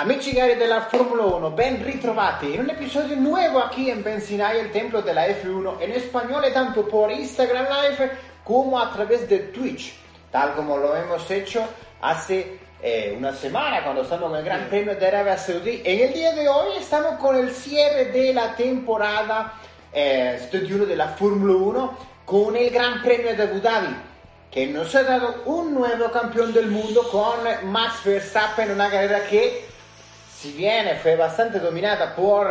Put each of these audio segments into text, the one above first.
Amici cari della Formula 1, ben ritrovati in un episodio nuovo aquí en Benzinaio, el templo de la F1, en español tanto por Instagram Live como a través de Twitch, tal como lo hemos hecho hace eh, una semana cuando estamos en el Gran Premio de Arabia Saudí. En el día de hoy estamos con el cierre de la temporada eh, 71 de la Fórmula 1 con el Gran Premio de Abu Dhabi que nos ha dado un nuevo campeón del mundo con Max Verstappen, una carrera que si bien fue bastante dominada por,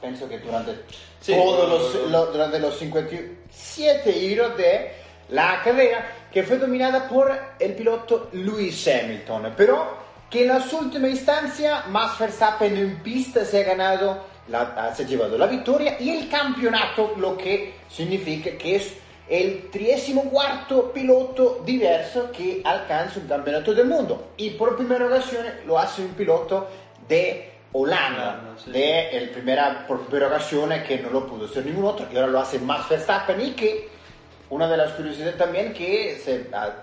pienso que durante Sí, todos los, lo- durante los 57 giros de la carrera, que fue dominada por el piloto Lewis Hamilton, pero que en las últimas instancias Max Verstappen en pista se ha ganado, la- se ha llevado la victoria y el campeonato, lo que significa que es el 34 piloto diverso que alcanza un campeonato del mundo y por primera ocasión lo hace un piloto de Holanda, Holanda, sí. de el primera, por primera ocasión que no lo pudo hacer ningún otro, que ahora lo hace Max Verstappen y que una de las curiosidades también que se, a-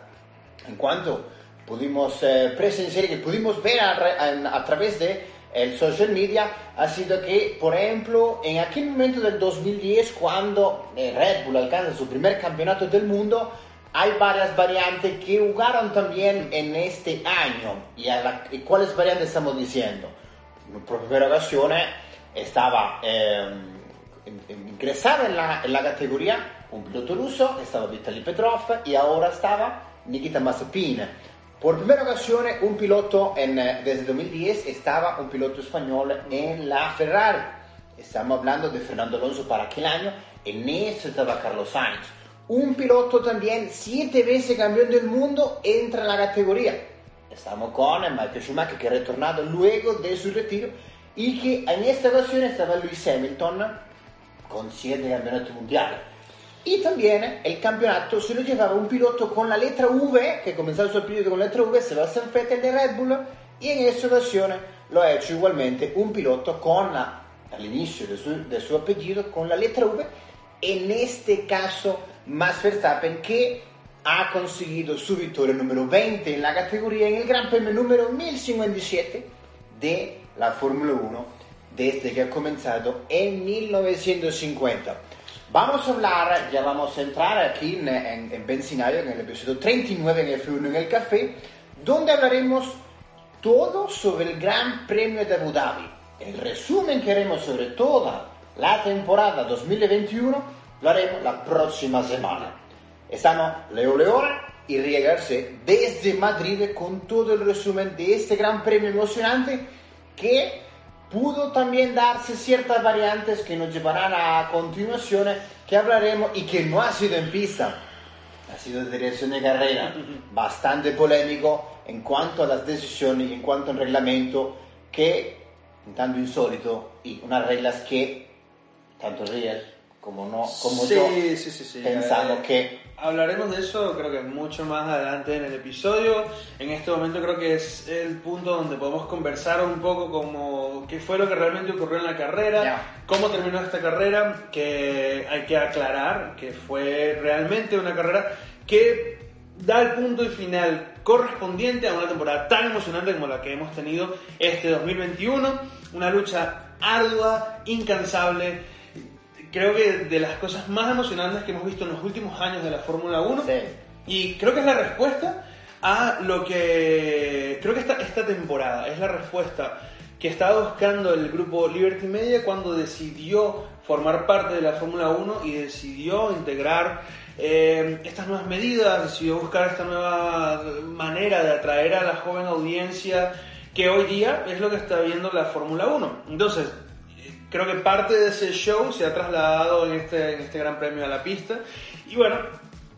en cuanto pudimos eh, presenciar y que pudimos ver a, re- a- a través de el social media ha sido que, por ejemplo, en aquel momento del 2010, cuando eh, Red Bull alcanza su primer campeonato del mundo, hay varias variantes que jugaron también en este año. ¿Y, a la- y cuáles variantes estamos diciendo? Por primera ocasión estaba eh, in- in- ingresado en la, en la categoría un piloto ruso, estaba Vitaly Petrov, y ahora estaba Nikita Mazepin. Por primera ocasión, un piloto en, eh, desde 2010 estaba un piloto español en la Ferrari. Estamos hablando de Fernando Alonso para aquel año, en eso estaba Carlos Sainz. Un piloto también siete veces campeón del mundo entra en la categoría. Estamos con Michael Schumacher que ha retornado luego de su retiro y que en esta ocasión estaba Lewis Hamilton con siete campeonatos mundiales. Y también el campeonato se lo llevaba un piloto con la letra V, que comenzaba su apellido con la letra V, Sebastian Vettel de Red Bull, y en esta ocasión lo ha hecho igualmente un piloto con la, al inicio de su, de su apellido con la letra V, en este caso Max Verstappen, que ha conseguido su victoria número 20 en la categoría en el Gran Premio número 1057 de la Fórmula 1 desde que ha comenzado en 1950. Vamos a hablar, ya vamos a entrar aquí en, en, en Benzinario, en el episodio 39 en F1 en el Café, donde hablaremos todo sobre el Gran Premio de Abu Dhabi. El resumen que haremos sobre toda la temporada 2021 lo haremos la próxima semana. Estamos Leo Leone y Ria Garcés desde Madrid con todo el resumen de este Gran Premio emocionante que pudo también darse ciertas variantes que nos llevarán a continuación que hablaremos y que no ha sido en pista, ha sido de dirección de carrera, bastante polémico en cuanto a las decisiones y en cuanto al reglamento que, un tanto insólito, y unas reglas que tanto Riel como, no, como sí, yo sí, pensamos Eh, que Hablaremos de eso, creo que mucho más adelante en el episodio. En este momento creo que es el punto donde podemos conversar un poco como qué fue lo que realmente ocurrió en la carrera, Ya. cómo terminó esta carrera, que hay que aclarar que fue realmente una carrera que da el punto y final correspondiente a una temporada tan emocionante como la que hemos tenido este 2021, una lucha ardua, incansable, creo que de las cosas más emocionantes que hemos visto en los últimos años de la Fórmula 1. Sí. Y creo que es la respuesta a lo que. Creo que esta, esta temporada es la respuesta que estaba buscando el grupo Liberty Media cuando decidió formar parte de la Fórmula 1 y decidió integrar eh, estas nuevas medidas, decidió buscar esta nueva manera de atraer a la joven audiencia que hoy día es lo que está viendo la Fórmula 1. Entonces, creo que parte de ese show se ha trasladado en este, en este Gran Premio a la pista. Y bueno,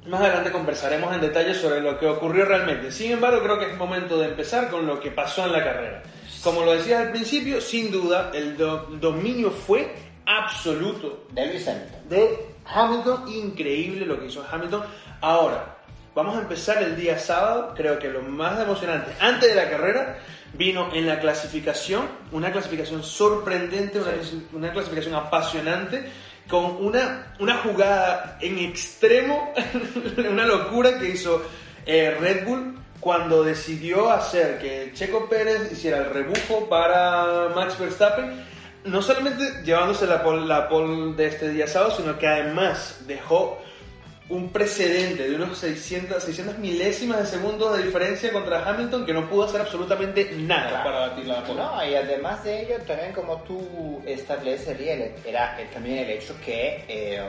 más adelante conversaremos en detalle sobre lo que ocurrió realmente. Sin embargo, creo que es momento de empezar con lo que pasó en la carrera. Como lo decías al principio, sin duda, el do- dominio fue absoluto De Lewis Hamilton. de Hamilton. Increíble lo que hizo Hamilton. Ahora, vamos a empezar el día sábado. Creo que lo más emocionante antes de la carrera vino en la clasificación. Una clasificación sorprendente, una, clasi- una clasificación apasionante. Con una, una jugada en extremo, una locura que hizo eh, Red Bull cuando decidió hacer que Checo Pérez hiciera el rebufo para Max Verstappen no solamente llevándose la pole, la pole de este día sábado, sino que además dejó un precedente de unos 600, 600 milésimas de segundos de diferencia contra Hamilton que no pudo hacer absolutamente nada Claro. para batir la pole. No, y además de ello, también como tú estableces bien, era también el hecho que eh,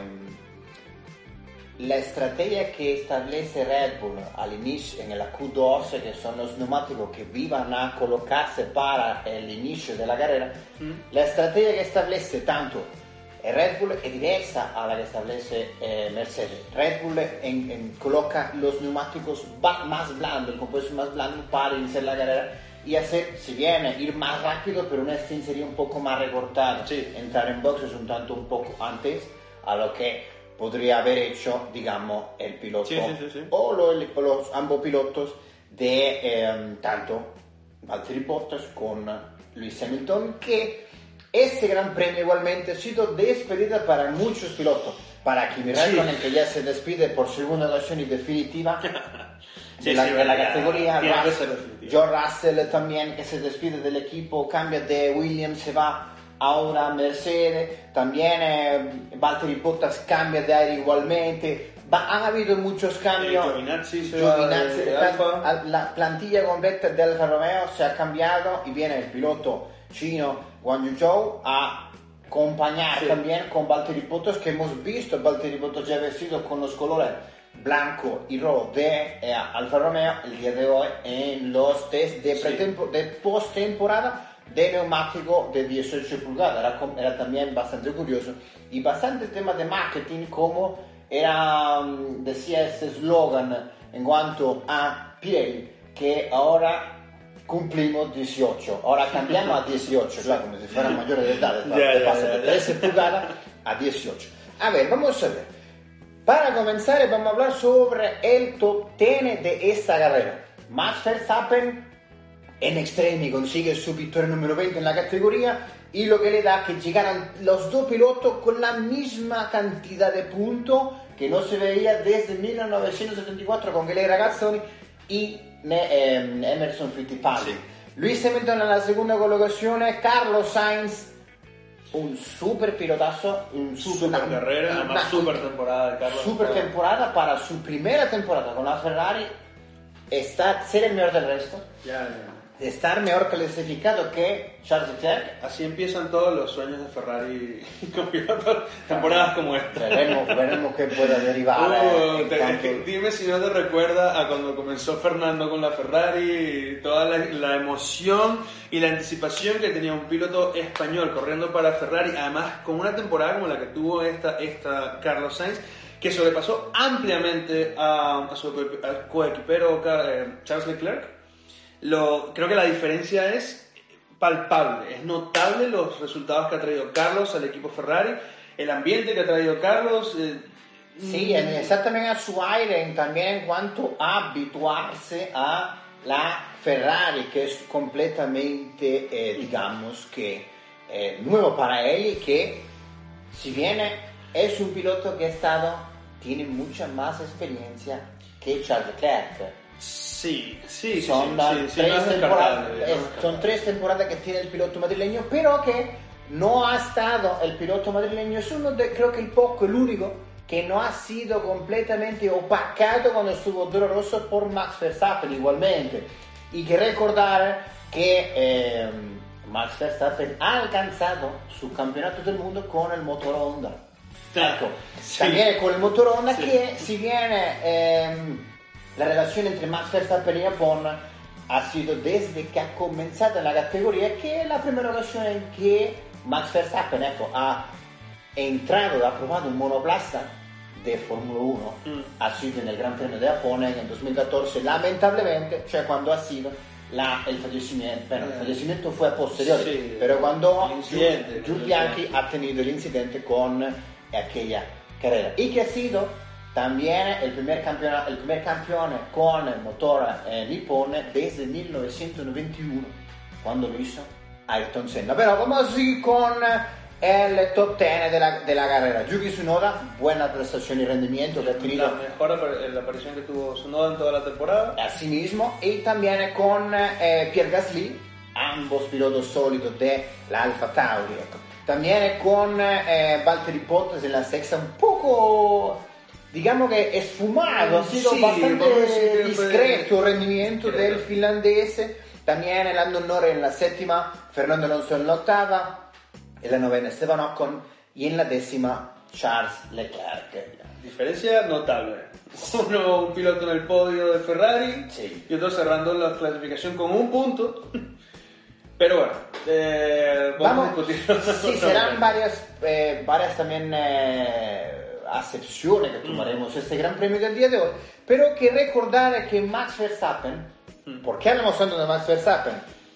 la estrategia que establece Red Bull al inicio, en la Q2, que son los neumáticos que vivan a colocarse para el inicio de la carrera, la estrategia que establece tanto Red Bull es diversa a la que establece eh, Mercedes. Red Bull en- en- coloca los neumáticos más blandos, el compuesto más blando para iniciar la carrera y hacer, si bien ir más rápido, pero una sería un poco más recortada. Sí. Entrar en boxes un tanto un poco antes a lo que podría haber hecho, digamos, el piloto Sí, sí, o lo- los ambos pilotos de eh, tanto Valtteri Bottas con Lewis Hamilton que este gran premio igualmente ha sido despedida para muchos pilotos. Para Kimi Sí. Raikkonen que ya se despide por segunda ocasión y definitiva. Sí, de la, sí, de la categoría tiene que Russ- ser definitivo. John Russell también que se despide del equipo cambia de Williams se va ahora a Mercedes. También eh, Valtteri Bottas cambia de aire igualmente. Va- han habido muchos cambios. Eh, Giovinazzi Giovinazzi, la, la plantilla completa de Alfa Romeo se ha cambiado y viene el piloto chino Guan Yuzhou a acompañar Sí. también con Valtteri Bottas que hemos visto Valtteri Bottas ya vestido con los colores blanco y rojo de eh, Alfa Romeo el día de hoy en los test de, Sí. de postemporada de neumático de 18 pulgadas. Era, era también bastante curioso y bastante tema de marketing como era, mm, decía este eslogan en cuanto a Pirelli que ahora cumplimos 18, ahora cambiamos a 18, claro, como si fueran mayores de edad, ya, pasa ya, de ya. 13 pulgadas a 18. A ver, vamos a ver. Para comenzar, vamos a hablar sobre el top 10 de esta carrera. Max Verstappen en extremi consigue su victoria número 20 en la categoría y lo que le da que llegaran los dos pilotos con la misma cantidad de puntos que no se veía desde 1974 con Gele Ragazzoni y ehm, Emerson Fittipaldi. Sì. Luis Hamilton en la segunda colocación, Carlos Sainz un super pilotazo, un super, Super carrera, una- super temporada de Carlos. super temporada para su primera temporada con la Ferrari, estar, ser el mejor del resto, Ya, ya. Estar mejor clasificado que Charles Leclerc. Así empiezan todos los sueños de Ferrari con temporadas como esta. Veremos, veremos qué puede derivar. Uh, en te- cuanto- dime si no te recuerda a cuando comenzó Fernando con la Ferrari, y toda la, la emoción y la anticipación que tenía un piloto español corriendo para Ferrari, además con una temporada como la que tuvo esta, esta Carlos Sainz, que sobrepasó ampliamente a, a su coequipero eh, Charles Leclerc. Lo, creo que la diferencia es palpable, es notable los resultados que ha traído Carlos al equipo Ferrari, el ambiente que ha traído Carlos. eh, Sí, en- exactamente a su aire, también en cuanto a habituarse a la Ferrari, que es completamente, eh, digamos que, eh, nuevo para él y que, si bien es un piloto que ha estado, tiene mucha más experiencia que Charles Leclerc. Sí, sí, son, sí, las sí, sí, tres temporadas, es- son tres temporadas que tiene el piloto madrileño, pero que no ha estado el piloto madrileño, es uno de, creo que el poco, el único, que no ha sido completamente opacado cuando estuvo doloroso por Max Verstappen igualmente. Y que recordar que eh, Max Verstappen ha alcanzado su campeonato del mundo con el motor Honda. Claro, Ecco, sí. también con el motor Honda Sí. que si bien eh, la relación entre Max Verstappen y Japón ha sido desde que ha comenzado en la categoría que es la primera ocasión en que Max Verstappen ecco, ha entrado, ha probado un monoplaza de Fórmula 1, Mm. ha sido en el Gran Premio de Japón en el 2014, lamentablemente, cioè quando ha sido la, el fallecimiento, bueno, el Eh. fallecimiento fue a posteriori, Sí, pero cuando el incidente, Giul el Bianchi incidente. ha tenido el incidente con aquella carrera y que ha sido también el primer campeón, el primer campeón con el motor eh, Nippon desde 1991 cuando lo hizo Ayrton Senna pero vamos a seguir con el top 10 de la, de la carrera Yuki Tsunoda buena prestación y rendimiento que ha La tenido mejor apar- la aparición que tuvo Sunoda en toda la temporada. a sí mismo y también con eh, Pierre Gasly, ambos pilotos sólidos de la Alfa Tauri. ecco. También con eh, Valtteri Bottas en la sexta, un poco, digamos que esfumado, ha sido Sí, bastante discreto el rendimiento discreto. del finlandés. También Lando Norris en la séptima, Fernando Alonso en la octava, en la novena Esteban Ocon y en la décima Charles Leclerc. Diferencia notable. Uno, un piloto en el podio de Ferrari Sí. y otro cerrando la clasificación con un punto. Pero bueno, eh, vamos, Vamos, a discutirlo. sí, serán varias, eh, varias también eh, acepciones que tomaremos este Gran Premio del día de hoy, pero que recordar que Max Verstappen, Mm. ¿por qué hablamos tanto de Max Verstappen?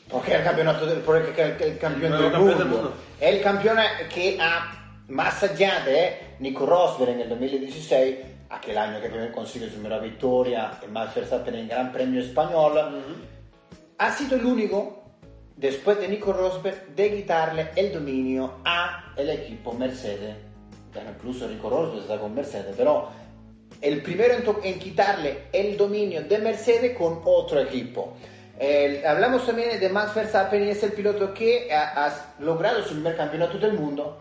Porque es el campeonato del, porque es el, el campeón, El del, mundo. del mundo. El campeón que ha, más allá de Nico Rosberg en el 2016, aquel año que consiguió su primera victoria, y Max Verstappen en el Gran Premio Español, ha sido el único, después de Nico Rosberg, de quitarle el dominio al equipo Mercedes. Incluso Rosberg está con Mercedes, pero el primero en, en quitarle el dominio de Mercedes con otro equipo. Hablamos también de Max Verstappen es el piloto que ha, ha logrado su primer campeonato del mundo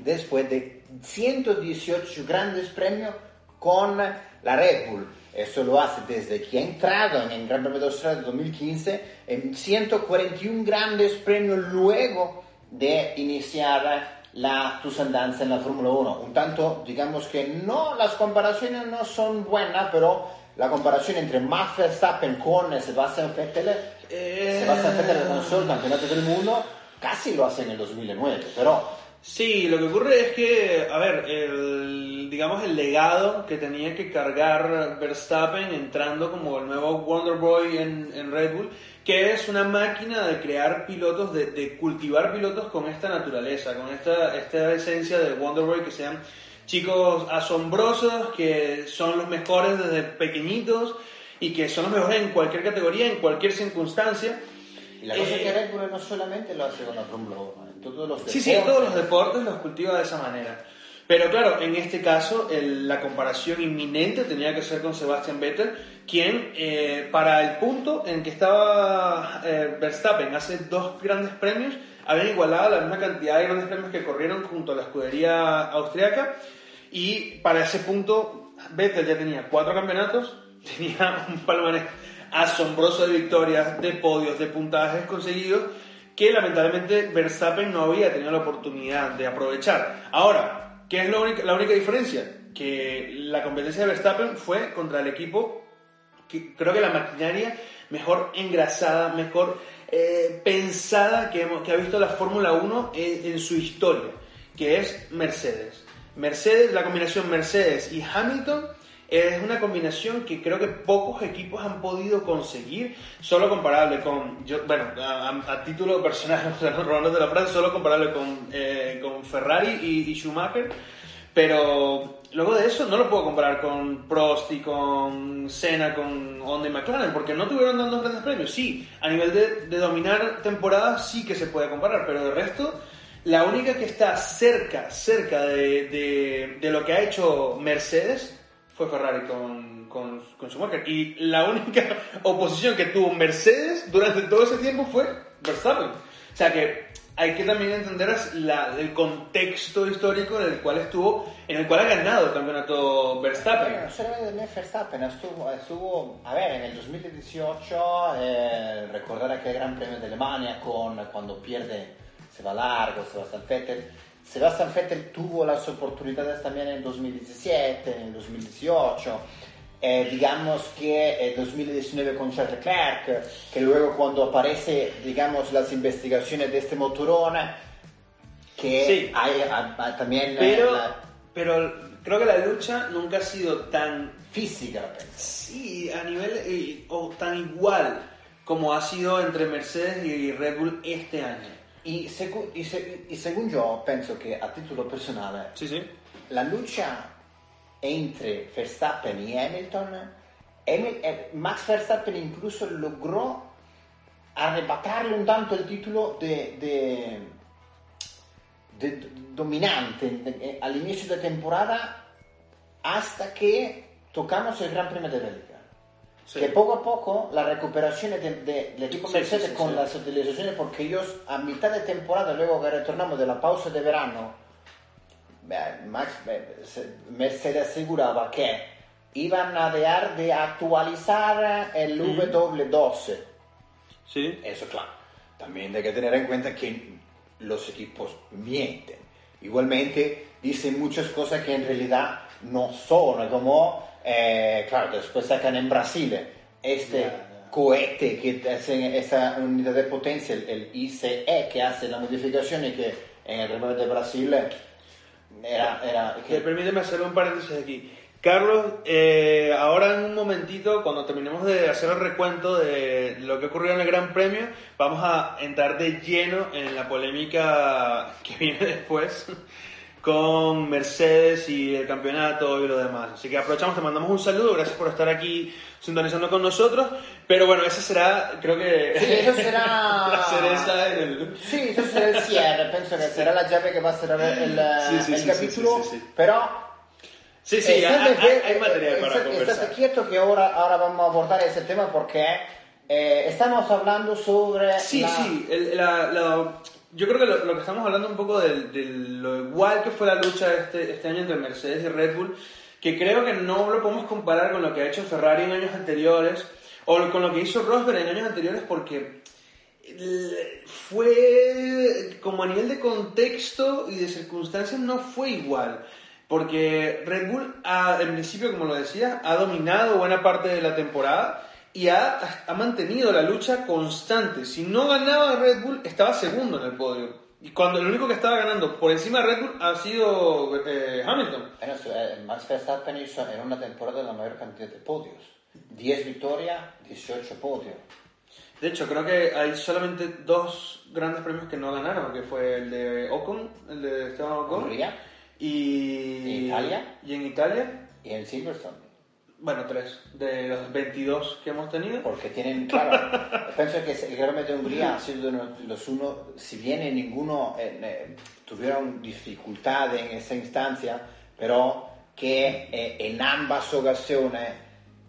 después de 118 grandes premios con la Red Bull. Eso lo hace desde que ha entrado en el Gran Premio de Australia 2015 en 141 grandes premios luego de iniciar la, tus andanzas en la Fórmula 1. Un tanto, digamos que no, las comparaciones no son buenas, pero la comparación entre Max Verstappen con Sebastian Vettel, Eh, Sebastian Vettel alcanzó el campeonato del mundo, casi lo hace en el 2009, pero Sí, lo que ocurre es que, a ver, el, digamos el legado que tenía que cargar Verstappen entrando como el nuevo Wonder Boy en, en Red Bull, que es una máquina de crear pilotos, de, de cultivar pilotos con esta naturaleza, con esta, esta esencia del Wonder Boy, que sean chicos asombrosos, que son los mejores desde pequeñitos y que son los mejores en cualquier categoría, en cualquier circunstancia. Y la cosa Eh, es que Red Bull no solamente lo hace con la 1, en todos los Sí, sí, en todos los deportes los cultiva de esa manera. Pero claro, en este caso el- la comparación inminente tenía que ser con Sebastian Vettel, quien eh, para el punto en que estaba eh, Verstappen hace dos grandes premios, habían igualado la misma cantidad de grandes premios que corrieron junto a la escudería austriaca y para ese punto Vettel ya tenía cuatro campeonatos, tenía un palmarés asombroso de victorias, de podios, de puntajes conseguidos que lamentablemente Verstappen no había tenido la oportunidad de aprovechar. Ahora, ¿qué es única, la única diferencia? Que la competencia de Verstappen fue contra el equipo que creo que la maquinaria mejor engrasada, mejor eh, pensada que, hemos- que ha visto la Fórmula 1 en, en su historia, que es Mercedes. Mercedes, la combinación Mercedes y Hamilton es una combinación que creo que pocos equipos han podido conseguir, solo comparable con, yo, bueno, a, título personal, robándote la frase, solo comparable con, eh, con Ferrari y, Schumacher, pero luego de eso no lo puedo comparar con Prost y con Senna, con Honda y McLaren, porque no tuvieron tantos grandes premios. Sí, a nivel de, de dominar temporadas sí que se puede comparar, pero de resto, la única que está cerca, cerca de, de- de lo que ha hecho Mercedes fue Ferrari con, con, con Schumacher. Y la única oposición que tuvo Mercedes durante todo ese tiempo fue Verstappen. O sea que hay que también entender la- el contexto histórico en el cual estuvo, en el cual ha ganado el campeonato Verstappen. Bueno, solamente Verstappen estuvo, estuvo, a ver, en el 2018, eh, recordar aquel Gran Premio de Alemania con, cuando pierde, se va largo, Sebastian Vettel. Sebastian Vettel tuvo las oportunidades también en 2017, en el 2018. eh, digamos que el 2019 con Charles Leclerc, que luego cuando aparece, digamos, las investigaciones de este motorón, que Sí. hay a- a- también eh, Pero, la pero creo que la lucha nunca ha sido tan física, penso. Sí, a nivel eh, o tan igual como ha sido entre Mercedes y Red Bull este año. Y, segu- y se- y según yo, penso que a título personal, Sí, sí. la lucha entre Verstappen y Hamilton, Hamil- eh, Max Verstappen incluso logró arrebatarle un tanto el título de, de- de- de dominante de- eh, al inicio de temporada hasta que tocamos el Gran Premio de Bélgica. Sí. Que poco a poco la recuperación de- de- del equipo Mercedes sí, sí, con las utilizaciones, porque ellos a mitad de temporada, luego que retornamos de la pausa de verano, Max, Mercedes aseguraba que iban a dejar de actualizar el W12. Sí. Eso claro, también hay que tener en cuenta que los equipos mienten. Igualmente dicen muchas cosas que en realidad no son, como, eh, claro, después sacan en Brasil este Ya, ya. cohete que hace esa unidad de potencia, el, el ICE, que hace la modificación y que en el Premio de Brasil era... era Que que- permíteme hacer un paréntesis aquí. Carlos, eh, ahora en un momentito, cuando terminemos de hacer el recuento de lo que ocurrió en el Gran Premio, vamos a entrar de lleno en la polémica que viene después con Mercedes y el campeonato y lo demás. Así que aprovechamos, te mandamos un saludo, gracias por estar aquí sintonizando con nosotros. Pero bueno, ese será, creo que... Sí, eso será... la cereza en el... Sí, eso será el cierre, penso che sarà la llave che va a cerrar el, Sì, sì, el sì, capítulo, però Sí, sí, eh, hay, que- hay material eh, para estate- conversar. estate quieto que ahora, ahora vamos a abordar ese tema porque eh, estamos hablando sobre Sí, la- sí, el- la- la- yo creo que lo, que estamos hablando un poco de, lo igual que fue la lucha este, este año entre Mercedes y Red Bull, que creo que no lo podemos comparar con lo que ha hecho Ferrari en años anteriores o con lo que hizo Rosberg en años anteriores porque fue como a nivel de contexto y de circunstancias no fue igual. Porque Red Bull, ha, en principio, como lo decía, ha dominado buena parte de la temporada y ha, ha mantenido la lucha constante. Si no ganaba Red Bull, estaba segundo en el podio. Y cuando el único que estaba ganando por encima de Red Bull ha sido eh, Hamilton. Bueno, eh, Max Verstappen hizo en una temporada la mayor cantidad de podios. 10 victorias, 18 podios. De hecho, creo que hay solamente dos grandes premios que no ganaron, que fue el de Ocon, el de Esteban Ocon, Hungría y... ¿En Italia? Y en Italia, y en Silverstone. Bueno, tres, de los 22 que hemos tenido. Porque tienen, claro, pienso que el Gran Premio de Hungría ha sido uno los uno, si bien ninguno eh, tuvieron dificultad en esa instancia, pero que eh, en ambas ocasiones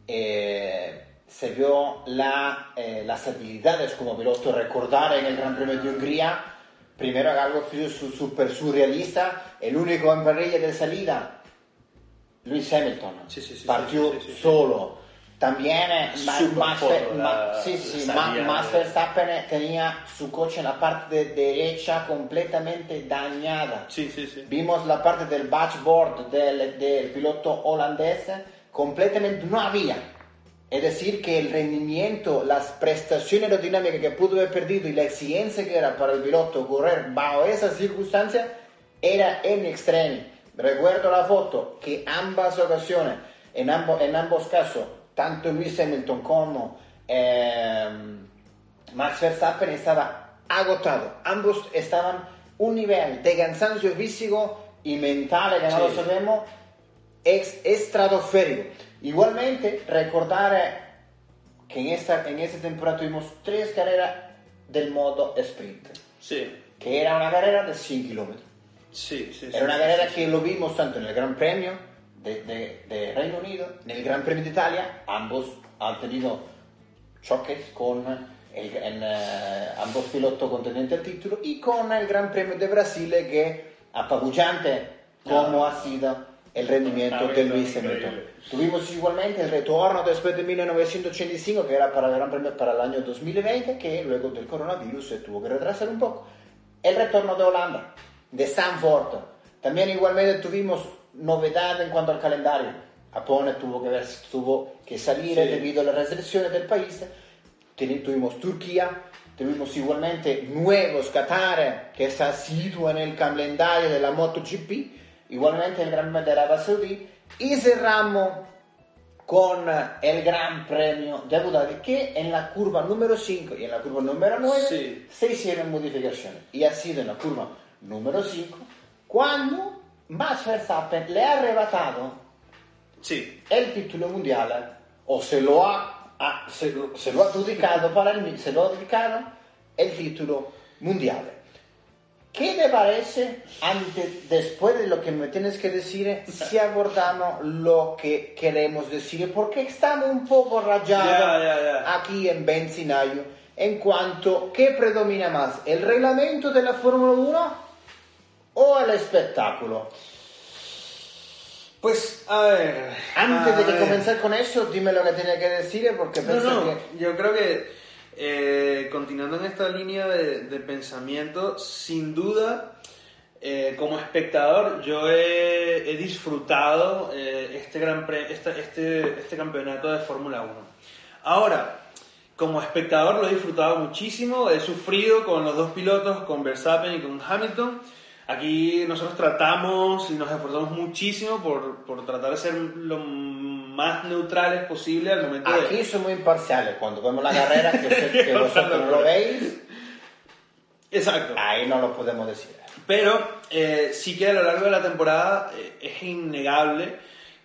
eh, se vio la, eh, las habilidades como piloto. Recordar en el Gran Premio de Hungría, primero algo su- súper surrealista, el único en parrilla de salida, Luis Hamilton, Sí, sí, sí, partió solo. También eh, Ma- Super Max, foto, Ver- la- la Max Verstappen tenía su coche en la parte de derecha completamente dañada. Vimos la parte del dashboard del, del piloto holandés completamente no había. Es decir, que el rendimiento, las prestaciones aerodinámicas que pudo haber perdido y la exigencia que era para el piloto correr bajo esas circunstancias era en extremo. Recuerdo la foto que ambas ocasiones, en, ambos en ambos casos, tanto Lewis Hamilton como eh, Max Verstappen estaba agotado. Ambos estaban un nivel de cansancio físico y mental, que no lo sabemos, ex, estratosférico. Igualmente, recordar eh, que en esta, en esta temporada tuvimos tres carreras del modo sprint, Sí, que era una carrera de 100 kilómetros. Sí, sí. Era una carrera que lo vimos tanto en el Gran Premio de, de- de Reino Unido, en el Gran Premio de Italia, ambos han tenido choques con el- en, eh, ambos pilotos contendientes al título y con el Gran Premio de Brasil que apabullante como ha sido el rendimiento de Hamilton, Luis. Hamilton. Tuvimos igualmente el retorno después de 1985 que era para el Gran Premio para el año 2020 que luego del coronavirus se tuvo que retrasar un poco. El retorno de Holanda, de Sanford. También igualmente tuvimos novedad en cuanto al calendario. Japón tuvo que, ver, tuvo que salir Sí. debido a las restricciones del país. Tuvimos Turquía, tuvimos igualmente nuevos Qatar, que está situado en el calendario de la MotoGP, igualmente el Gran Premio de Arabia Saudí, y cerramos con el Gran Premio de Abu Dhabi, que en la curva número 5 y en la curva número 9 Sí. se hicieron modificaciones. Y ha sido en la curva número 5 cuando Max Verstappen le ha arrebatado Sí, el título mundial o se lo ha, ha- se, se lo ha adjudicado para el, se lo ha adjudicado el título mundial. ¿Qué te parece antes, después de lo que me tienes que decir, si abordamos lo que queremos decir? Porque estamos un poco rayados Ya, ya, ya. aquí en Benzinayo en cuanto ¿qué predomina más? ¿El reglamento de la Fórmula 1 o el espectáculo? pues a ver. Antes a de que ver. comenzar con eso, dime lo que tenía que decir porque No, pensé no, que... yo creo que eh, continuando en esta línea de, de pensamiento, sin duda, eh, como espectador, yo he, he disfrutado eh, este, gran pre- esta- este, este campeonato de Fórmula 1. Ahora, como espectador lo he disfrutado muchísimo, he sufrido con los dos pilotos, con Verstappen y con Hamilton. Aquí nosotros tratamos y nos esforzamos muchísimo por, por tratar de ser lo más neutrales posible al momento de... Aquí somos imparciales. Cuando vemos la carrera, que, que vosotros no lo veis, Exacto. ahí no lo podemos decir. Pero eh, sí que a lo largo de la temporada eh, es innegable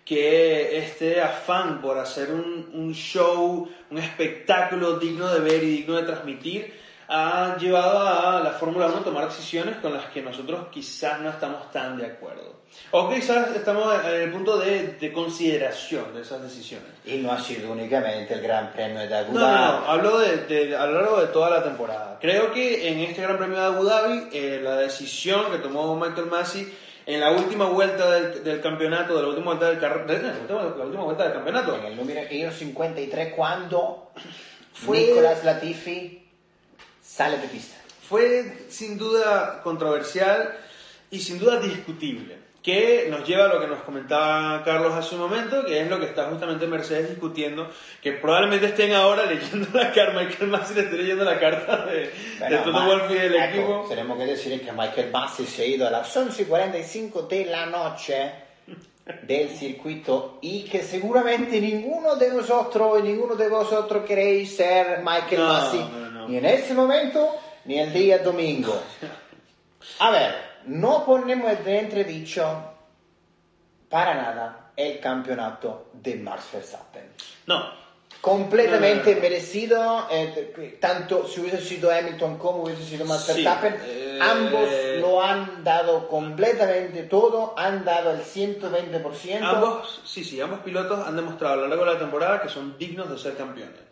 que este afán por hacer un, un show, un espectáculo digno de ver y digno de transmitir, ha llevado a la Fórmula 1 a tomar decisiones con las que nosotros quizás no estamos tan de acuerdo. O quizás estamos en el punto de, de consideración de esas decisiones. Y no ha sido únicamente el Gran Premio de Abu No, no, no, Dhabi. hablo de, de- a lo largo de toda la temporada. Creo que en este Gran Premio de Abu Dhabi, eh, la decisión que tomó Michael Massey en la última vuelta del, del campeonato, de la última vuelta del carro- de- la última- la última vuelta del campeonato, En el número el 53, cuando Fue- Nicolas Latifi sale de pista. fue sin duda controversial y sin duda discutible. Que nos lleva a lo que nos comentaba Carlos hace un momento, que es lo que está justamente Mercedes discutiendo, que probablemente estén ahora leyendo la carta, Michael Massey le esté leyendo la carta de, de Bueno, Toto ma- Wolff y del ecco, equipo. Tenemos que decir que Michael Bassi se ha ido a las 11.45 de la noche del circuito y que seguramente ninguno de nosotros y ninguno de vosotros queréis ser Michael no, no. Ni en ese momento ni el día domingo. A ver, no ponemos en entredicho para nada el campeonato de Max Verstappen No, completamente No, no, no. merecido, eh, tanto si hubiese sido Hamilton como hubiese sido Max Sí, Verstappen, eh, ambos lo han dado completamente todo, han dado el 120%. Ambos, sí, sí, ambos pilotos han demostrado a lo largo de la temporada que son dignos de ser campeones.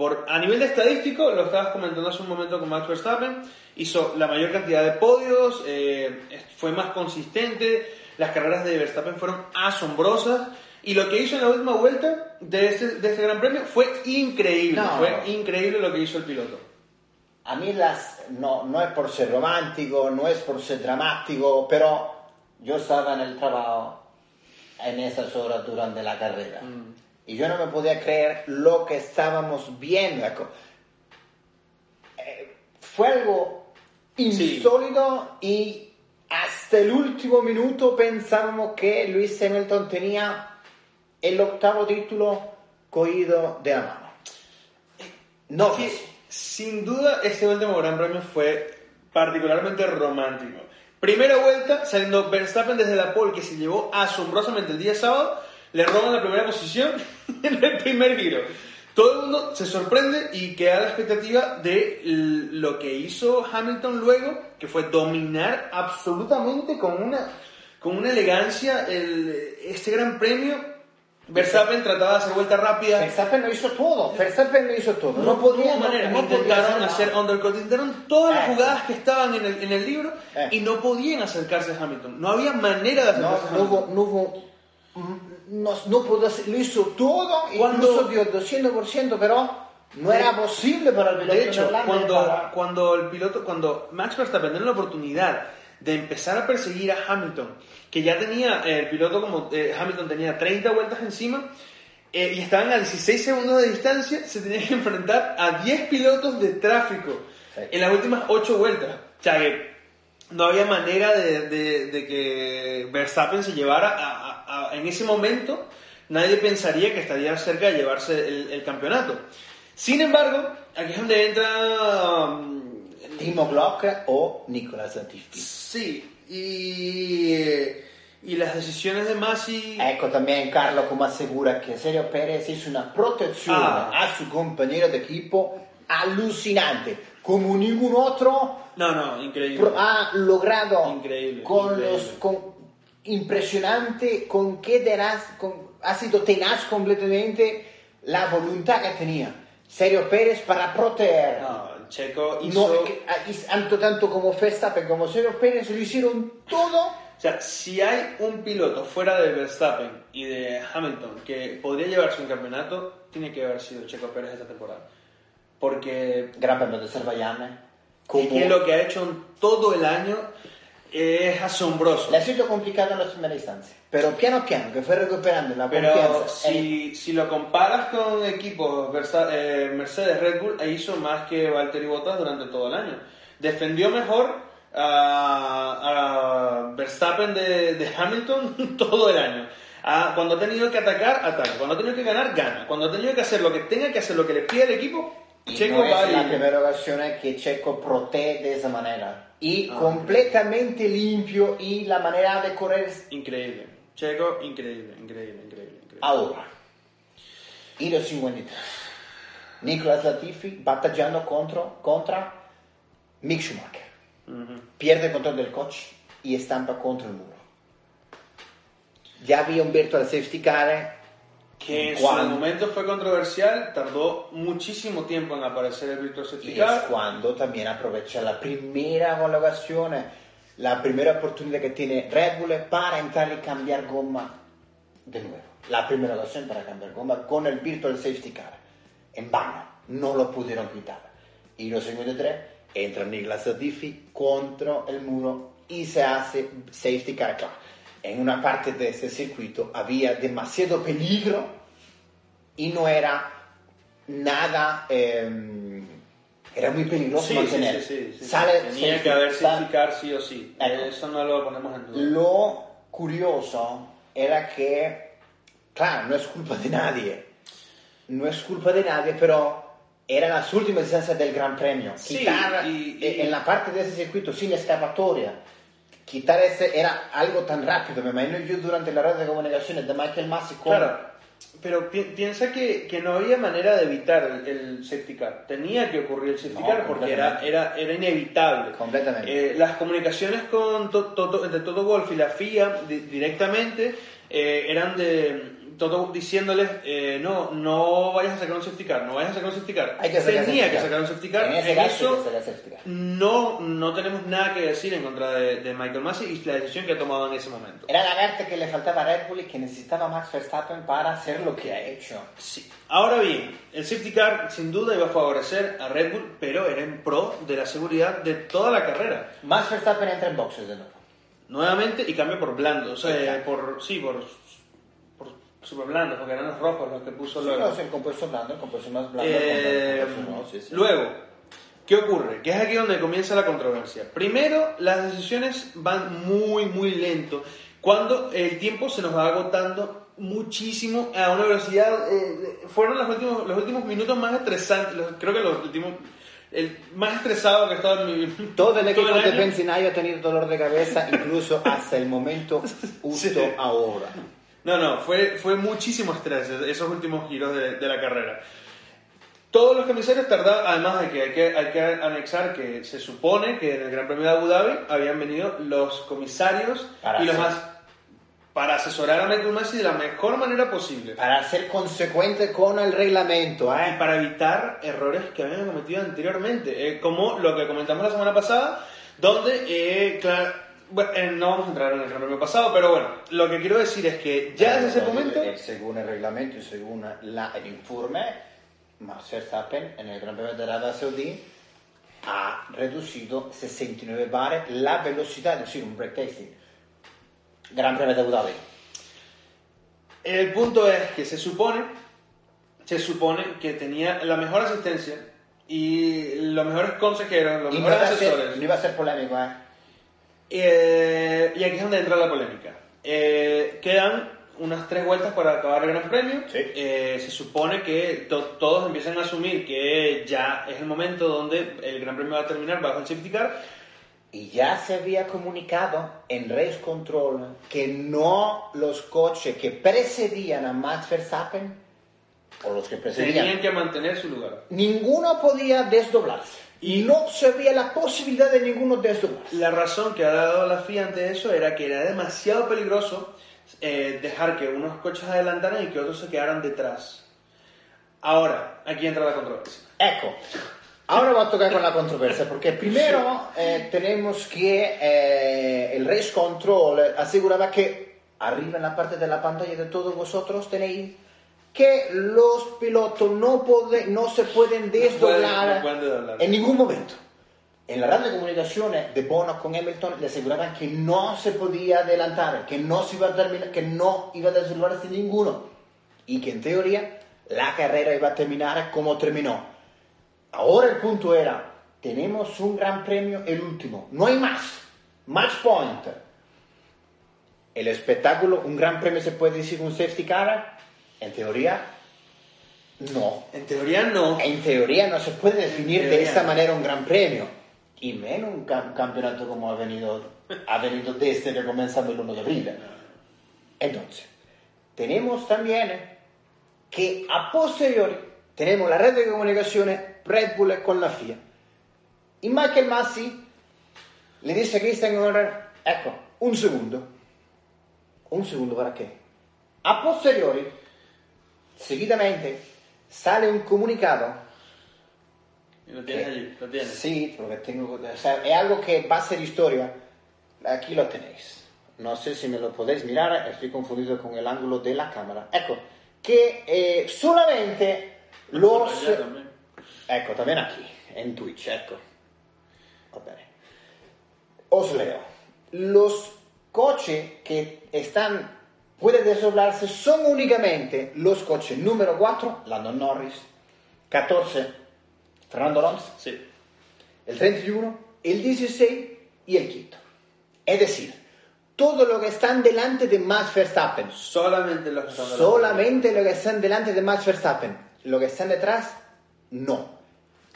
Por, a nivel de estadístico, lo estabas comentando hace un momento con Max Verstappen, hizo la mayor cantidad de podios, eh, fue más consistente, las carreras de Verstappen fueron asombrosas y lo que hizo en la última vuelta de este, de este Gran Premio fue increíble, No. fue increíble lo que hizo el piloto. A mí las, no, no es por ser romántico, no es por ser dramático, pero yo estaba en el trabajo en esas horas durante la carrera. Y yo no me podía creer lo que estábamos viendo. Eh, fue algo insólito y hasta el último minuto pensábamos que Luis Hamilton tenía el octavo título cogido de la mano. No, Es que, sin duda, este último Gran Premio fue particularmente romántico. Primera vuelta, saliendo Verstappen desde la pole, que se llevó asombrosamente el día sábado, le roban la primera posición en el primer giro. Todo el mundo se sorprende y queda a la expectativa de lo que hizo Hamilton luego, que fue dominar absolutamente con una, con una elegancia el- este gran premio. Verstappen trataba de hacer vuelta rápida, Verstappen lo hizo todo, Verstappen lo hizo todo. no, podía, no- manera. no podía intentaron hacer undercut, intentaron todas las Eh. jugadas que estaban en el, en el libro Eh. y no podían acercarse a Hamilton. No había manera de No, acercarse a no Hamilton. hubo, no hubo, no, no pudo hacer, lo hizo todo, Cuando- incluso dio el 200%, pero no era posible para el piloto De hecho, cuando, para- cuando el piloto, cuando Max Verstappen tiene la oportunidad de empezar a perseguir a Hamilton, que ya tenía, eh, el piloto como eh, Hamilton tenía 30 vueltas encima, eh, y estaban a 16 segundos de distancia, se tenía que enfrentar a 10 pilotos de tráfico Sí. en las últimas 8 vueltas. O sea que no había manera de, de- de que Verstappen se llevara a- a- en ese momento, nadie pensaría que estaría cerca de llevarse el, el campeonato. Sin embargo, aquí es donde entra... um, Timo Glock o Nicolas Latifi. Sí, y, y las decisiones de Masi... Ecco también Carlo como asegura que Sergio Pérez hizo una protección Ah. a su compañero de equipo alucinante, como ningún otro No, no, increíble. ha logrado Increíble, con increíble. los con impresionante con qué tenaz con- ha sido tenaz completamente la voluntad que tenía. Sergio Pérez para proteger. No, el Checo no, hizo... que- ah, y tanto tanto como Verstappen como Sergio Pérez lo hicieron todo. O sea, si hay un piloto fuera de Verstappen y de Hamilton que podría llevarse un campeonato, tiene que haber sido Checo Pérez esta temporada. Porque Gran Premio de Azerbaiyán es como que lo que ha hecho todo el año es asombroso. le ha sido complicado en la primera instancia pero piano piano que fue recuperando la Pero confianza si, si lo comparas con equipos eh, Mercedes Red Bull, hizo más que Valtteri Bottas durante todo el año. Defendió mejor a, a Verstappen de, de Hamilton todo el año. Ah, cuando ha tenido que atacar, ataca. Cuando ha tenido que ganar, gana. Cuando ha tenido que hacer lo que tenga que hacer, lo que le pide el equipo, Checo no va es la primera ocasión que Checo protege de esa manera. Y Ah, completamente limpio y la manera de correr es Increíble. Checo, increíble, increíble, increíble. increíble. ahora. Y los 53. Nicolas Latifi batallando contra, contra Mick Schumacher. Ujú. Pierde el control del coche y estampa contra el muro. Ya había un virtual safety car. Que en su Cuando- momento fue controversial, tardó muchísimo tiempo en aparecer el Virtual Safety Y es Car. cuando también aprovecha la primera homologación, la primera oportunidad que tiene Red Bull para entrar y cambiar goma de nuevo. La primera ocasión para cambiar goma con el Virtual Safety Car. En vano, no lo pudieron quitar. Y los 53 entra Niklas Latifi contra el muro y se hace Safety Car. Claro, en una parte de este circuito había demasiado peligro y no era nada... em, era muy peligroso Sí, mantener. sí, sí, sí. Sale Tenía que haber sale- safety car sí o sí. Eso no lo ponemos en duda. Lo curioso era que, claro, no es culpa de nadie, no es culpa de nadie, pero eran las últimas distancias del Gran Premio. Sí, Quitar y- y- eh, en la parte de ese circuito sin escapatoria, quitar ese era algo tan rápido. Me imagino yo durante la red de comunicaciones de Michael con- Claro, pero pi- piensa que, que no había manera de evitar el, el safety car. Tenía que ocurrir el safety No, car porque era, era, era inevitable. Completamente. Eh, las comunicaciones con To- Toto- entre Toto Wolf y la FIA di- directamente eh, eran de Toto diciéndoles eh, no, no vayas a sacar un safety car, no vayas a sacar un safety car. Hay que sacar Tenía safety que car. sacar un safety car. En ese En caso, eso, hay que sacar safety car. no, no tenemos nada que decir en contra de, de Michael Massey y la decisión que ha tomado en ese momento. Era la verte que le faltaba a Red Bull y que necesitaba Max Verstappen para hacer lo que ha hecho. Sí. Ahora bien, el safety car sin duda iba a favorecer a Red Bull, pero era en pro de la seguridad de toda la carrera. Max Verstappen entra en boxes de nuevo. Nuevamente y cambia por blando, o sea, Exacto. por sí, por, por super blando, porque eran los rojos los que puso Sí, luego. no, el compuesto blando, el compuesto más blando. Eh, el compuesto rojo, sí, sí. Luego, ¿qué ocurre? Que es aquí donde comienza la controversia. Primero, las decisiones van muy, muy lento. Cuando el tiempo se nos va agotando muchísimo a una velocidad... eh, fueron los últimos, los últimos minutos más estresantes, los- creo que los últimos... El más estresado que he estado en mi Todo el equipo de año. Benzinayo ha tenido dolor de cabeza, incluso hasta el momento justo Sí. ahora. No, no, fue, fue muchísimo estrés esos últimos giros de, de la carrera. Todos los comisarios tardaron, además de que hay, que hay que anexar que se supone que en el Gran Premio de Abu Dhabi habían venido los comisarios Para y los más para asesorar a Michael Masi de la mejor manera posible Para ser consecuente con el reglamento, y ¿eh? para evitar errores que habían cometido anteriormente, eh, como lo que comentamos la semana pasada, donde, eh, claro, bueno, eh, no vamos a entrar en el Gran Premio pasado, pero bueno, lo que quiero decir es que ya desde ese momento... Según el reglamento y según la- el informe, Max Verstappen en el Gran Premio de Arabia Saudí ha reducido 69 bares la velocidad, es decir, un breaktasting. Gran Premio de Abu Dhabi. El punto es que se supone, se supone que tenía la mejor asistencia y los mejores consejeros, los Y no mejores ser, asesores. no iba a ser polémico, ¿eh? Eh, y aquí es donde entra la polémica. Eh, quedan unas tres vueltas para acabar el Gran Premio. Sí. Eh, se supone que to- todos empiezan a asumir que ya es el momento donde el Gran Premio va a terminar bajo el safety car. Y ya se había comunicado en Race Control que no los coches que precedían a Max Verstappen, o los que precedían, Tenían que mantener su lugar. ninguno podía desdoblarse. Y no se veía la posibilidad de ninguno desdoblarse. La razón que ha dado la FIA ante eso era que era demasiado peligroso eh, dejar que unos coches adelantaran y que otros se quedaran detrás. Ahora, aquí entra la controversia. Ecco, ahora va a tocar con la controversia, porque primero eh, tenemos que eh, el Race Control aseguraba que arriba en la parte de la pantalla de todos vosotros tenéis que los pilotos no, pode- no se pueden desdoblar no pueden desdoblar. en ningún momento. En la radio de comunicaciones de Bono con Hamilton le aseguraban que no se podía adelantar, que no se iba a terminar, que no iba a desdoblarse ninguno y que en teoría la carrera iba a terminar como terminó. Ahora el punto era, tenemos un gran premio, el último, no hay más, match point. El espectáculo, un gran premio se puede decir un safety car, en teoría no. En teoría no. En teoría no se puede definir de esta manera un gran premio. Y menos un cam- campeonato como ha venido, ha venido desde que comenzamos el 1 de abril. Entonces, tenemos también que a posteriori tenemos la red de comunicaciones Red Bull con la FIA. Y Michael Massi le dice a Christian Horner, ecco, un segundo. Un segundo para qué? A posteriori, seguidamente, sale un comunicado Y lo tienes allí, lo tienes. Sí, porque tengo, o sea, es algo que va a ser historia. Aquí lo tenéis. No sé si me lo podéis mirar, estoy confundido con el ángulo de la cámara. Ecco, que eh, solamente los... También. Ecco, también aquí, en Twitch, ecco. Va bene. Os leo. Los coches que están, pueden desdoblarse son únicamente los coches número 4, Landon Norris, 14, Fernando Alonso, Sí. el 31, el 16 y el quinto. Es decir, todo lo que están delante de Max Verstappen, Solamente los que están delante. solamente lo que están delante de Max Verstappen, lo que están detrás, no.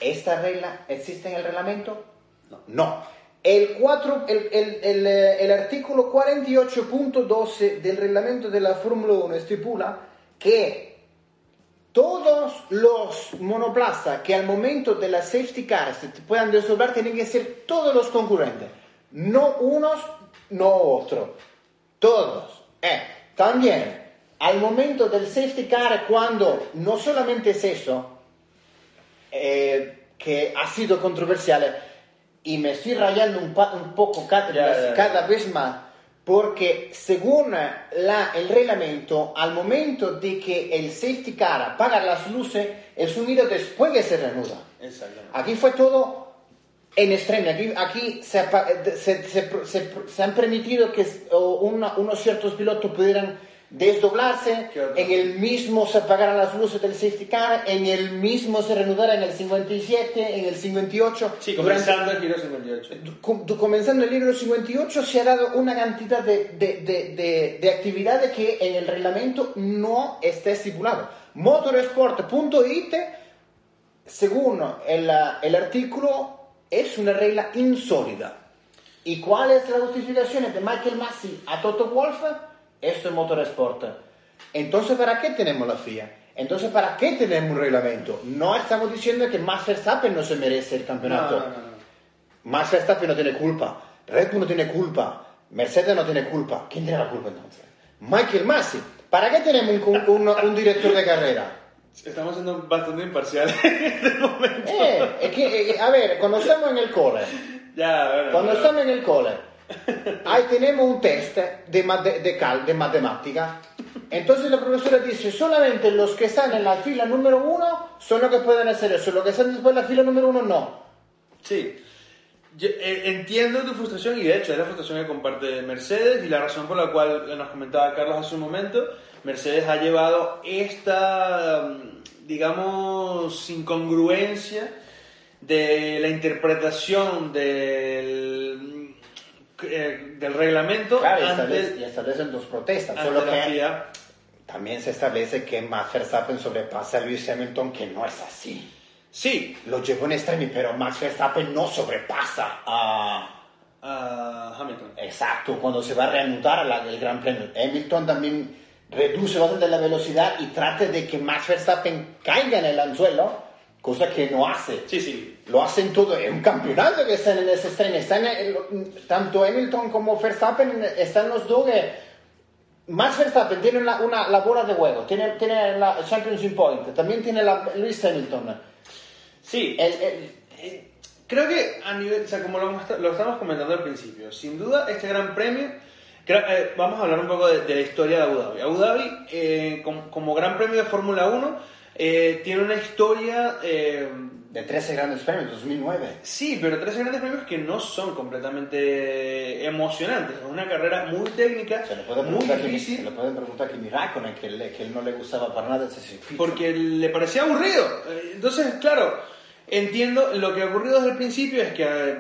¿Esta regla existe en el reglamento? No. No. El, 4, el, el- el, eh, el artículo 48.12 del reglamento de la Fórmula 1 estipula que todos los monoplazas que al momento de la safety car se puedan desdoblar tienen que ser todos los concurrentes, no unos, no otros, todos. Eh, también, al momento del safety car, cuando no solamente es eso, eh, que ha sido controversial y me estoy rayando un, pa- un poco cada, cada vez más porque según la- el reglamento al momento de que el safety car apaga las luces el sonido después que se reanuda. Aquí fue todo en extremo. Aquí, aquí se, se- se- se- han permitido que una- unos ciertos pilotos pudieran desdoblarse, en el mismo se apagaran las luces del safety car, en el mismo se reanudara en el 57, en el 58. Sí, Durante- comenzando el giro 58. Com- comenzando el libro 58 se ha dado una cantidad de, de- de- de- de actividades que en el reglamento no está estipulado. Motorsport.it, según el, el artículo, es una regla insólita. ¿Y cuál es la justificación de Michael Massey a Toto Wolff? Esto es Motorsport. Entonces, ¿para qué tenemos la FIA? Entonces, ¿para qué tenemos un reglamento? No estamos diciendo que Max Verstappen no se merece el campeonato. No, no, no, no. Max Verstappen no tiene culpa, Red Bull no tiene culpa, Mercedes no tiene culpa. ¿Quién tiene la culpa entonces? Michael Masi. ¿Para qué tenemos un, un- un director de carrera? Estamos siendo bastante imparciales en este momento. Eh, es que, eh, a ver, cuando estamos en el cole, Ya, bueno. cuando pero- estamos en el cole, ahí tenemos un test de, de, de cal- de matemática. Entonces la profesora dice, solamente los que están en la fila número uno son los que pueden hacer eso, los que están después en la fila número uno no. Sí. Yo, eh, entiendo tu frustración y de hecho es la frustración que comparte Mercedes y la razón por la cual nos comentaba Carlos hace un momento, Mercedes ha llevado esta, digamos, incongruencia de la interpretación del, eh, del reglamento Claro, y establecen dos protestas, solo que FIA. también se establece que Max Verstappen sobrepasa a Lewis Hamilton, que no es así. Sí, Lo llevó en extremi, pero Max Verstappen no sobrepasa a... a Hamilton. Exacto, cuando se va a reanudar la- el Gran Premio. Hamilton también reduce bastante la velocidad y trata de que Max Verstappen caiga en el anzuelo, cosa que no hace. Sí, sí. Lo hacen todo, es un campeonato que están en ese estreno. Están en- tanto Hamilton como Verstappen están los dos Max Verstappen tiene una, una la bola de juego, tiene, tiene la Championship Point, también tiene la Lewis Hamilton. Sí, El- el- Eh, Creo que a nivel, o sea, como lo, lo estábamos comentando al principio, sin duda este gran premio, eh, vamos a hablar un poco de, de la historia de Abu Dhabi. Abu Dhabi, eh, com- como, gran premio de Fórmula 1, eh, tiene una historia, eh, de 13 grandes premios, 2009. sí, pero tres grandes premios que no son completamente emocionantes. Es una carrera muy técnica, Se le puede muy preguntar, que, difícil. se le puede preguntar a Kimi Raikkonen, que, le- que él no le gustaba para nada ese circuito. porque le parecía aburrido. Eh, Entonces, claro, entiendo, lo que ha ocurrido desde el principio es que eh,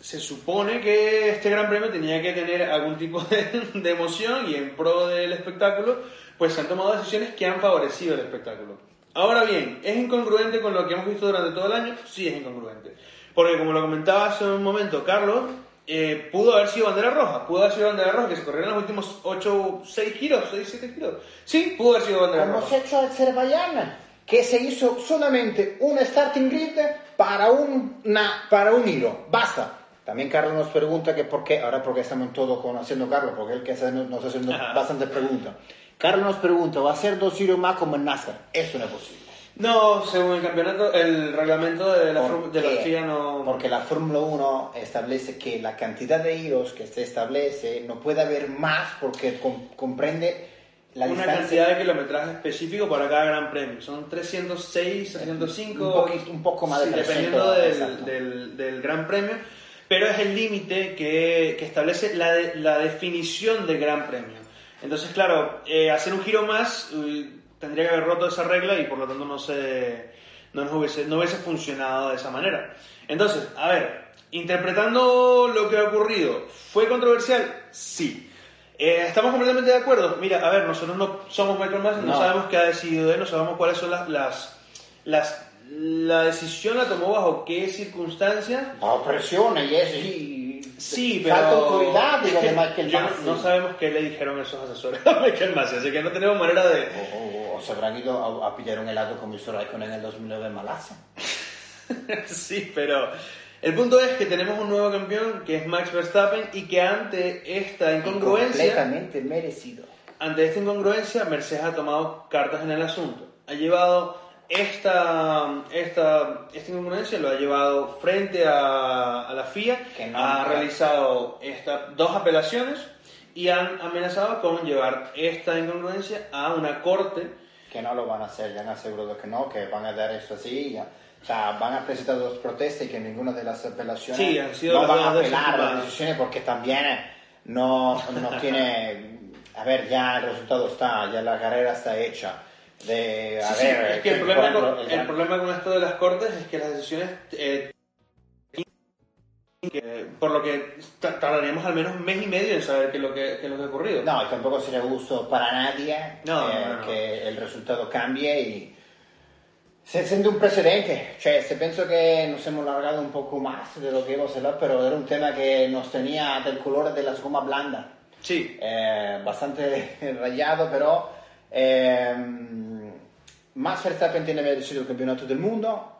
se supone que este Gran Premio tenía que tener algún tipo de, de emoción y en pro del espectáculo, pues se han tomado decisiones que han favorecido el espectáculo. Ahora bien, ¿es incongruente con lo que hemos visto durante todo el año? Sí, es incongruente. Porque como lo comentaba hace un momento Carlos, eh, pudo haber sido bandera roja, pudo haber sido bandera roja, que se corrieron los últimos 8, 6 giros, 6, 7 giros. Sí, pudo haber sido bandera Como roja. ha hecho Azerbaiyán, que se hizo solamente un starting grid para un, una- para un hilo. Basta. También Carlos nos pregunta que por qué, ahora porque estamos todos conociendo a Carlos, porque él que nos está haciendo Ajá. bastantes preguntas. Carlos nos pregunta, ¿va a ser dos hilos más como en NASCAR? Eso no es posible. No, según el campeonato, el reglamento de la, ¿Por fru- de la? FIA no... Porque la Fórmula 1 establece que la cantidad de hilos que se establece no puede haber más porque com- comprende la una distancia cantidad de kilometraje específico para cada gran premio. Son 306, 305... Un poquito- un poco más de sí, 300, Dependiendo del, del, del gran premio. Pero es el límite que, que establece la, de- la definición del gran premio. Entonces, claro, eh, hacer un giro más eh, tendría que haber roto esa regla y por lo tanto no, se, no, nos hubiese, no hubiese funcionado de esa manera. Entonces, a ver, interpretando lo que ha ocurrido, ¿fue controversial? Sí. Eh, ¿Estamos completamente de acuerdo? Mira, a ver, nosotros no somos Michael Masi, no. No. sabemos qué ha decidido él, no sabemos cuáles son las, las, las... La decisión la tomó bajo qué circunstancias. bajo eso y Sí, pero... autoridad digo, de Michael Yo no- no sabemos qué le dijeron esos asesores a Michael Masi, así que no tenemos manera de... o, o- o se habrán ido a, a pillar un helado como hizo Raikkonen en el 2009 en Malasia. Sí, pero el punto es que tenemos un nuevo campeón que es Max Verstappen y que ante esta incongruencia, completamente merecido. Ante esta incongruencia, Mercedes ha tomado cartas en el asunto. Ha llevado esta, esta, esta incongruencia, lo ha llevado frente a, a la FIA, Que no- ha realizado esta, dos apelaciones y han amenazado con llevar esta incongruencia a una corte que no lo van a hacer, ya han asegurado que no, que van a dar eso así, ya. o sea, van a presentar dos protestas y que ninguna de las apelaciones Sí, han sido no van a apelar a las decisiones porque también no, no tiene, a ver, ya el resultado está, ya la carrera está hecha. De, a Sí, sí, ver, es que el por problema, con, el problema con esto de las cortes es que las decisiones, eh, que- por lo que ta- tardaríamos al menos un mes y medio en saber qué es lo que, qué es lo que ha ocurrido. No, y tampoco sería gusto para nadie No, eh, no, no. que el resultado cambie y se siente un precedente. Cioè, se penso che nos hemos largado un poco más de lo que íbamos a hablar, pero era un tema que nos tenía del color de las gomas blandas. Sí, Eh, bastante rayado, pero eh, Max Verstappen tiene merecido el campeonato del mundo.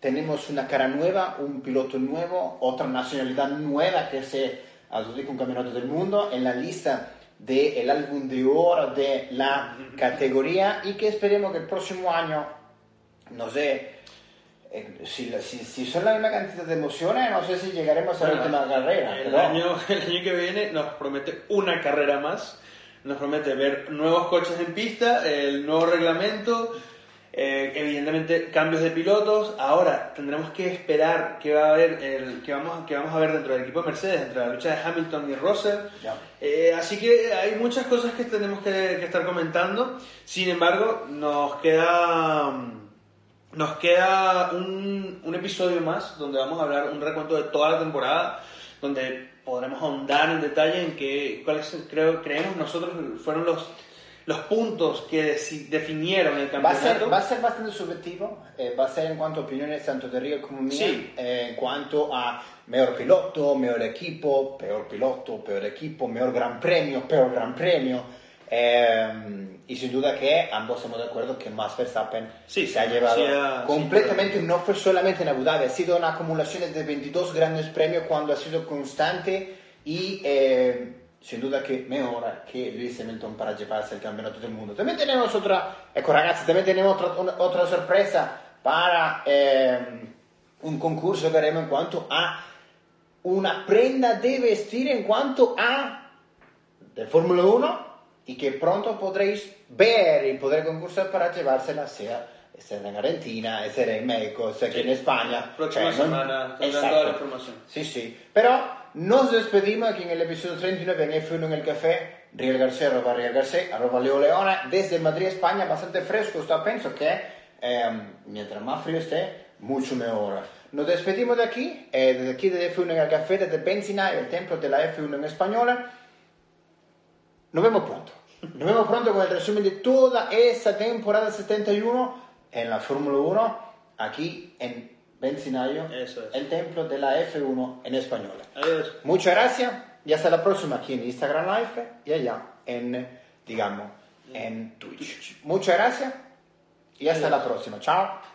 Tenemos una cara nueva, un piloto nuevo, otra nacionalidad nueva que se adjudica un campeonato del mundo en la lista del álbum de oro de la categoría y que esperemos que el próximo año, no sé, eh, si, si, si son la misma cantidad de emociones, no sé si llegaremos a la Bueno, última carrera. el, pero- año, el año que viene nos promete una carrera más, nos promete ver nuevos coches en pista, el nuevo reglamento, Eh, evidentemente cambios de pilotos. Ahora tendremos que esperar qué va a haber, el, que vamos, que vamos a ver dentro del equipo de Mercedes, dentro de la lucha de Hamilton y Russell. Eh, así que hay muchas cosas que tenemos que, que estar comentando. Sin embargo, nos queda nos queda un, un episodio más donde vamos a hablar un recuento de toda la temporada, donde podremos ahondar en detalle en que, cuáles creo, creemos nosotros fueron los, los puntos que definieron el Va a, campeonato. ser, va a ser bastante subjetivo, eh, va a ser en cuanto a opiniones tanto de Río como mía, Sí. eh, en cuanto a mejor piloto, mejor equipo, peor piloto, peor equipo, mejor gran premio, peor gran premio. Eh, y sin duda que ambos estamos de acuerdo que Max Verstappen Sí, se ha sí, llevado sí, completamente, no fue solamente en Abu Dhabi, ha sido una acumulación de 22 grandes premios cuando ha sido constante y eh, sin duda que mejora que Lewis Hamilton para llevarse el campeonato del mundo. También tenemos otra, ecco ragazzi, también tenemos otra, una- otra sorpresa para eh, un concurso que haremos en cuanto a una prenda de vestir en cuanto a de Fórmula 1 y que pronto podréis ver y poder concursar para llevársela sea sea en Argentina, sea en México, sea aquí en España. Próxima semana tendrán toda la información. Sí, sí. Pero nos despedimos aquí en el episodio 39 en F1 en el café. Riel García, arroba Riel García, arroba Leo Leona, desde Madrid, España, bastante fresco. Está, pienso que eh, mientras más frío esté, mucho mejor. Nos despedimos de aquí, eh, desde aquí de F1 en el café, desde Benzina, el templo de la F1 en española. Nos vemos pronto. Nos vemos pronto con el resumen de toda esa temporada 71 en la Fórmula 1, aquí en Benzinayo, Eso es. el templo de la F1 en español. Adiós. Muchas gracias y hasta la próxima aquí en Instagram Live y allá en, digamos, en Twitch. Muchas gracias y hasta la próxima. Chao.